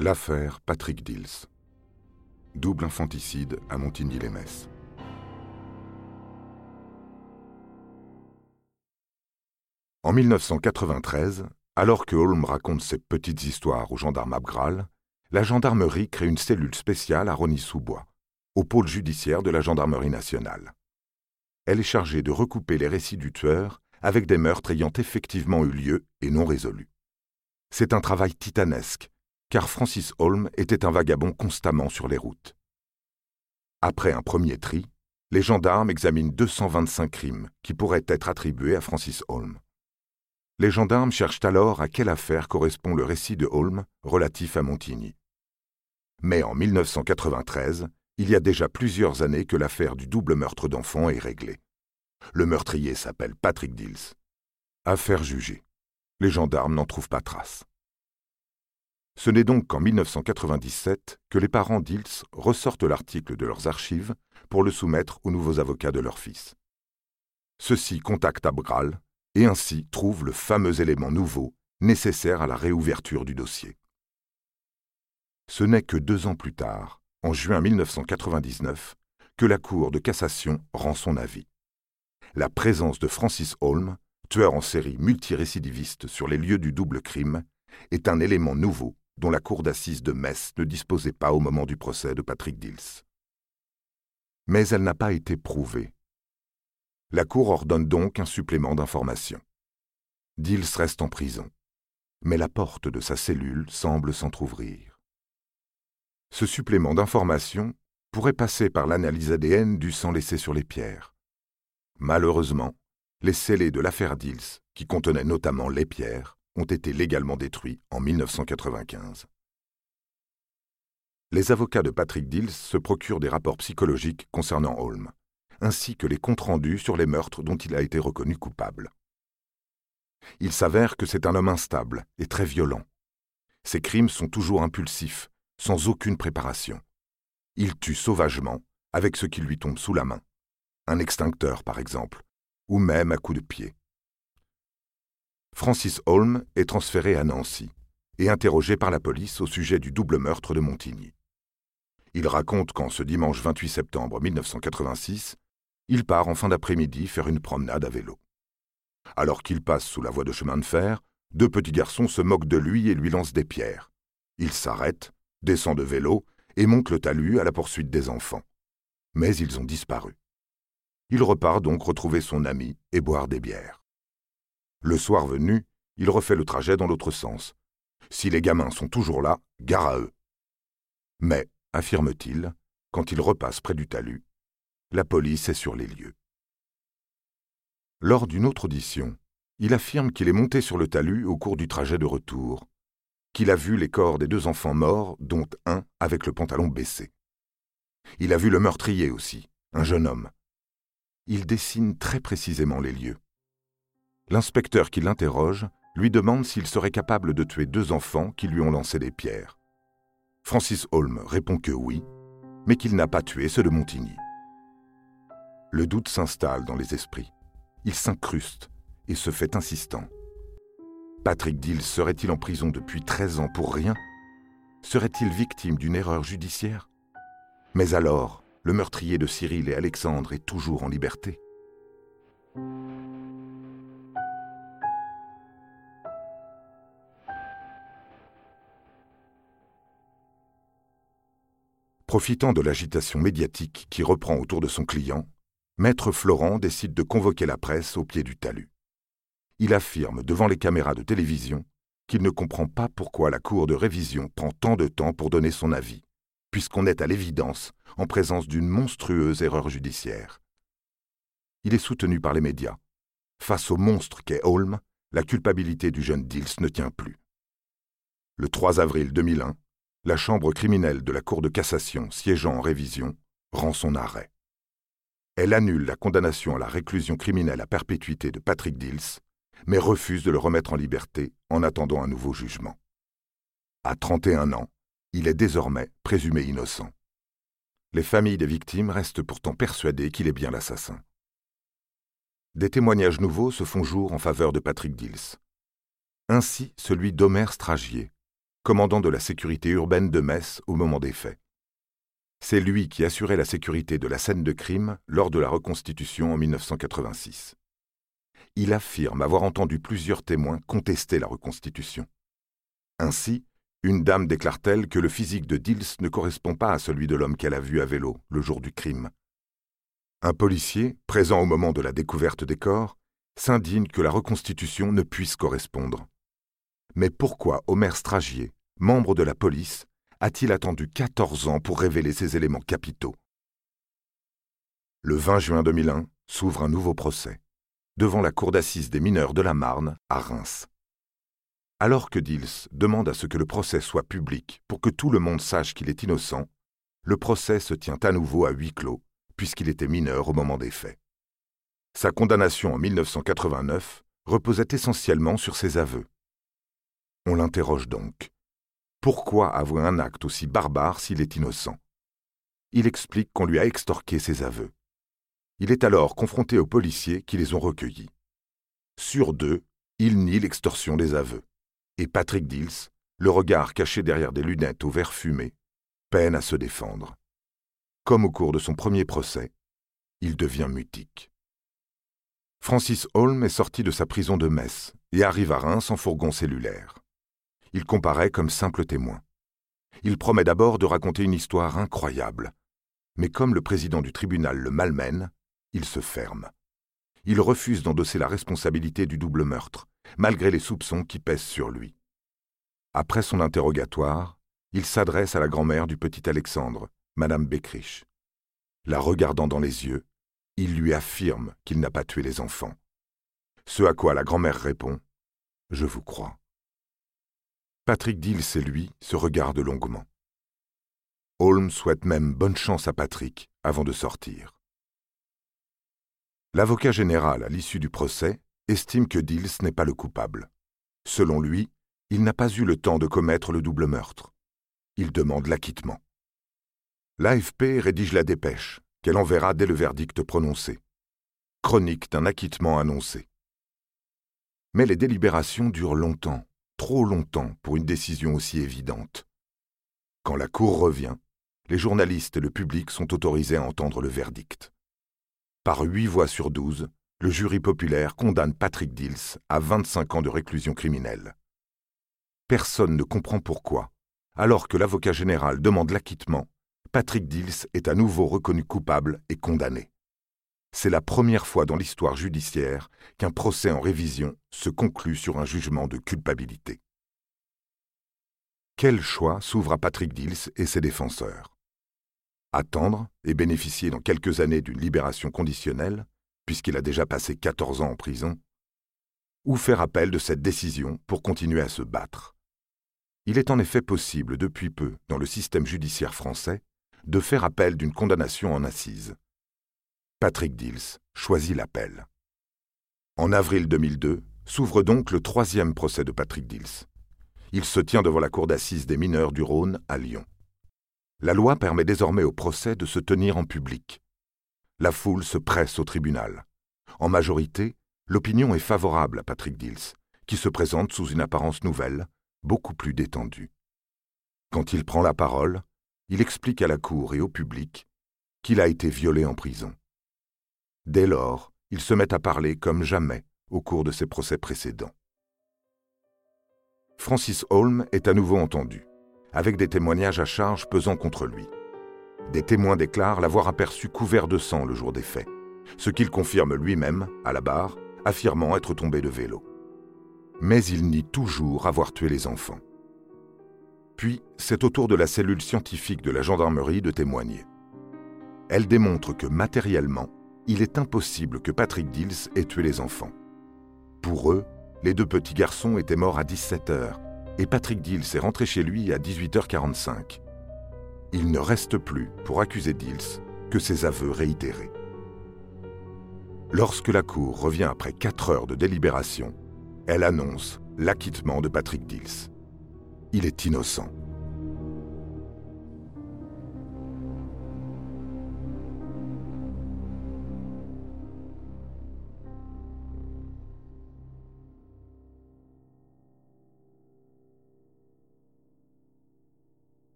L'affaire Patrick Dills. Double infanticide à Montigny-les-Metz. En 1993, alors que Holm raconte ses petites histoires au gendarme Abgral, la gendarmerie crée une cellule spéciale à Rony-sous-Bois, au pôle judiciaire de la gendarmerie nationale. Elle est chargée de recouper les récits du tueur avec des meurtres ayant effectivement eu lieu et non résolus. C'est un travail titanesque, car Francis Holm était un vagabond constamment sur les routes. Après un premier tri, les gendarmes examinent 225 crimes qui pourraient être attribués à Francis Holm. Les gendarmes cherchent alors à quelle affaire correspond le récit de Holm relatif à Montigny. Mais en 1993, il y a déjà plusieurs années que l'affaire du double meurtre d'enfants est réglée. Le meurtrier s'appelle Patrick Dills. Affaire jugée. Les gendarmes n'en trouvent pas trace. Ce n'est donc qu'en 1997 que les parents d'Ils ressortent l'article de leurs archives pour le soumettre aux nouveaux avocats de leur fils. Ceux-ci contactent Abgral et ainsi trouvent le fameux élément nouveau nécessaire à la réouverture du dossier. Ce n'est que deux ans plus tard, en juin 1999, que la Cour de cassation rend son avis. La présence de Francis Holm, tueur en série multirécidiviste sur les lieux du double crime, est un élément nouveau dont la cour d'assises de Metz ne disposait pas au moment du procès de Patrick Dils. Mais elle n'a pas été prouvée. La cour ordonne donc un supplément d'information. Dils reste en prison, mais la porte de sa cellule semble s'entr'ouvrir. Ce supplément d'information pourrait passer par l'analyse ADN du sang laissé sur les pierres. Malheureusement, les scellés de l'affaire Dils, qui contenaient notamment les pierres, ont été légalement détruits en 1995. Les avocats de Patrick Dills se procurent des rapports psychologiques concernant Holm, ainsi que les comptes rendus sur les meurtres dont il a été reconnu coupable. Il s'avère que c'est un homme instable et très violent. Ses crimes sont toujours impulsifs, sans aucune préparation. Il tue sauvagement, avec ce qui lui tombe sous la main. Un extincteur, par exemple, ou même à coups de pied. Francis Holm est transféré à Nancy et interrogé par la police au sujet du double meurtre de Montigny. Il raconte qu'en ce dimanche 28 septembre 1986, il part en fin d'après-midi faire une promenade à vélo. Alors qu'il passe sous la voie de chemin de fer, deux petits garçons se moquent de lui et lui lancent des pierres. Il s'arrête, descend de vélo et monte le talus à la poursuite des enfants. Mais ils ont disparu. Il repart donc retrouver son ami et boire des bières. Le soir venu, il refait le trajet dans l'autre sens. Si les gamins sont toujours là, gare à eux. Mais, affirme-t-il, quand il repasse près du talus, la police est sur les lieux. Lors d'une autre audition, il affirme qu'il est monté sur le talus au cours du trajet de retour, qu'il a vu les corps des deux enfants morts, dont un avec le pantalon baissé. Il a vu le meurtrier aussi, un jeune homme. Il dessine très précisément les lieux. L'inspecteur qui l'interroge lui demande s'il serait capable de tuer deux enfants qui lui ont lancé des pierres. Francis Holm répond que oui, mais qu'il n'a pas tué ceux de Montigny. Le doute s'installe dans les esprits. Il s'incruste et se fait insistant. Patrick Dill serait-il en prison depuis 13 ans pour rien? Serait-il victime d'une erreur judiciaire? Mais alors, le meurtrier de Cyril et Alexandre est toujours en liberté. Profitant de l'agitation médiatique qui reprend autour de son client, Maître Florent décide de convoquer la presse au pied du talus. Il affirme devant les caméras de télévision qu'il ne comprend pas pourquoi la Cour de révision prend tant de temps pour donner son avis, puisqu'on est à l'évidence en présence d'une monstrueuse erreur judiciaire. Il est soutenu par les médias. Face au monstre qu'est Holm, la culpabilité du jeune Dils ne tient plus. Le 3 avril 2001, la Chambre criminelle de la Cour de cassation siégeant en révision rend son arrêt. Elle annule la condamnation à la réclusion criminelle à perpétuité de Patrick Dils, mais refuse de le remettre en liberté en attendant un nouveau jugement. À 31 ans, il est désormais présumé innocent. Les familles des victimes restent pourtant persuadées qu'il est bien l'assassin. Des témoignages nouveaux se font jour en faveur de Patrick Dils. Ainsi celui d'Omer Stragier, commandant de la sécurité urbaine de Metz au moment des faits. C'est lui qui assurait la sécurité de la scène de crime lors de la reconstitution en 1986. Il affirme avoir entendu plusieurs témoins contester la reconstitution. Ainsi, une dame déclare-t-elle que le physique de Dils ne correspond pas à celui de l'homme qu'elle a vu à vélo le jour du crime. Un policier, présent au moment de la découverte des corps, s'indigne que la reconstitution ne puisse correspondre. Mais pourquoi Omer Stragier, membre de la police, a-t-il attendu 14 ans pour révéler ces éléments capitaux? Le 20 juin 2001 s'ouvre un nouveau procès, devant la cour d'assises des mineurs de la Marne, à Reims. Alors que Dils demande à ce que le procès soit public pour que tout le monde sache qu'il est innocent, le procès se tient à nouveau à huis clos, puisqu'il était mineur au moment des faits. Sa condamnation en 1989 reposait essentiellement sur ses aveux. On l'interroge donc. Pourquoi avouer un acte aussi barbare s'il est innocent? Il explique qu'on lui a extorqué ses aveux. Il est alors confronté aux policiers qui les ont recueillis. Sur deux, il nie l'extorsion des aveux. Et Patrick Dils, le regard caché derrière des lunettes au verre fumé, peine à se défendre. Comme au cours de son premier procès, il devient mutique. Francis Holm est sorti de sa prison de Metz et arrive à Reims en fourgon cellulaire il comparaît comme simple témoin. Il promet d'abord de raconter une histoire incroyable. Mais comme le président du tribunal le malmène, il se ferme. Il refuse d'endosser la responsabilité du double meurtre, malgré les soupçons qui pèsent sur lui. Après son interrogatoire, il s'adresse à la grand-mère du petit Alexandre, Madame Beckrich. La regardant dans les yeux, il lui affirme qu'il n'a pas tué les enfants. Ce à quoi la grand-mère répond Je vous crois. Patrick Dils et lui se regardent longuement. Holmes souhaite même bonne chance à Patrick avant de sortir. L'avocat général, à l'issue du procès, estime que Dils n'est pas le coupable. Selon lui, il n'a pas eu le temps de commettre le double meurtre. Il demande l'acquittement. L'AFP rédige la dépêche, qu'elle enverra dès le verdict prononcé. Chronique d'un acquittement annoncé. Mais les délibérations durent longtemps trop longtemps pour une décision aussi évidente. Quand la Cour revient, les journalistes et le public sont autorisés à entendre le verdict. Par huit voix sur douze, le jury populaire condamne Patrick Dils à 25 ans de réclusion criminelle. Personne ne comprend pourquoi, alors que l'avocat général demande l'acquittement, Patrick Dils est à nouveau reconnu coupable et condamné. C'est la première fois dans l'histoire judiciaire qu'un procès en révision se conclut sur un jugement de culpabilité. Quel choix s'ouvre à Patrick Dils et ses défenseurs? Attendre et bénéficier dans quelques années d'une libération conditionnelle, puisqu'il a déjà passé 14 ans en prison, ou faire appel de cette décision pour continuer à se battre? Il est en effet possible depuis peu, dans le système judiciaire français, de faire appel d'une condamnation en assises. Patrick Dils choisit l'appel. En avril 2002 s'ouvre donc le troisième procès de Patrick Dils. Il se tient devant la cour d'assises des mineurs du Rhône à Lyon. La loi permet désormais au procès de se tenir en public. La foule se presse au tribunal. En majorité, l'opinion est favorable à Patrick Dils, qui se présente sous une apparence nouvelle, beaucoup plus détendue. Quand il prend la parole, il explique à la cour et au public qu'il a été violé en prison. Dès lors, il se met à parler comme jamais au cours de ses procès précédents. Francis Holm est à nouveau entendu, avec des témoignages à charge pesant contre lui. Des témoins déclarent l'avoir aperçu couvert de sang le jour des faits, ce qu'il confirme lui-même, à la barre, affirmant être tombé de vélo. Mais il nie toujours avoir tué les enfants. Puis, c'est au tour de la cellule scientifique de la gendarmerie de témoigner. Elle démontre que matériellement, il est impossible que Patrick Dils ait tué les enfants. Pour eux, les deux petits garçons étaient morts à 17h et Patrick Dils est rentré chez lui à 18h45. Il ne reste plus, pour accuser Dils, que ses aveux réitérés. Lorsque la Cour revient après 4 heures de délibération, elle annonce l'acquittement de Patrick Dils. Il est innocent.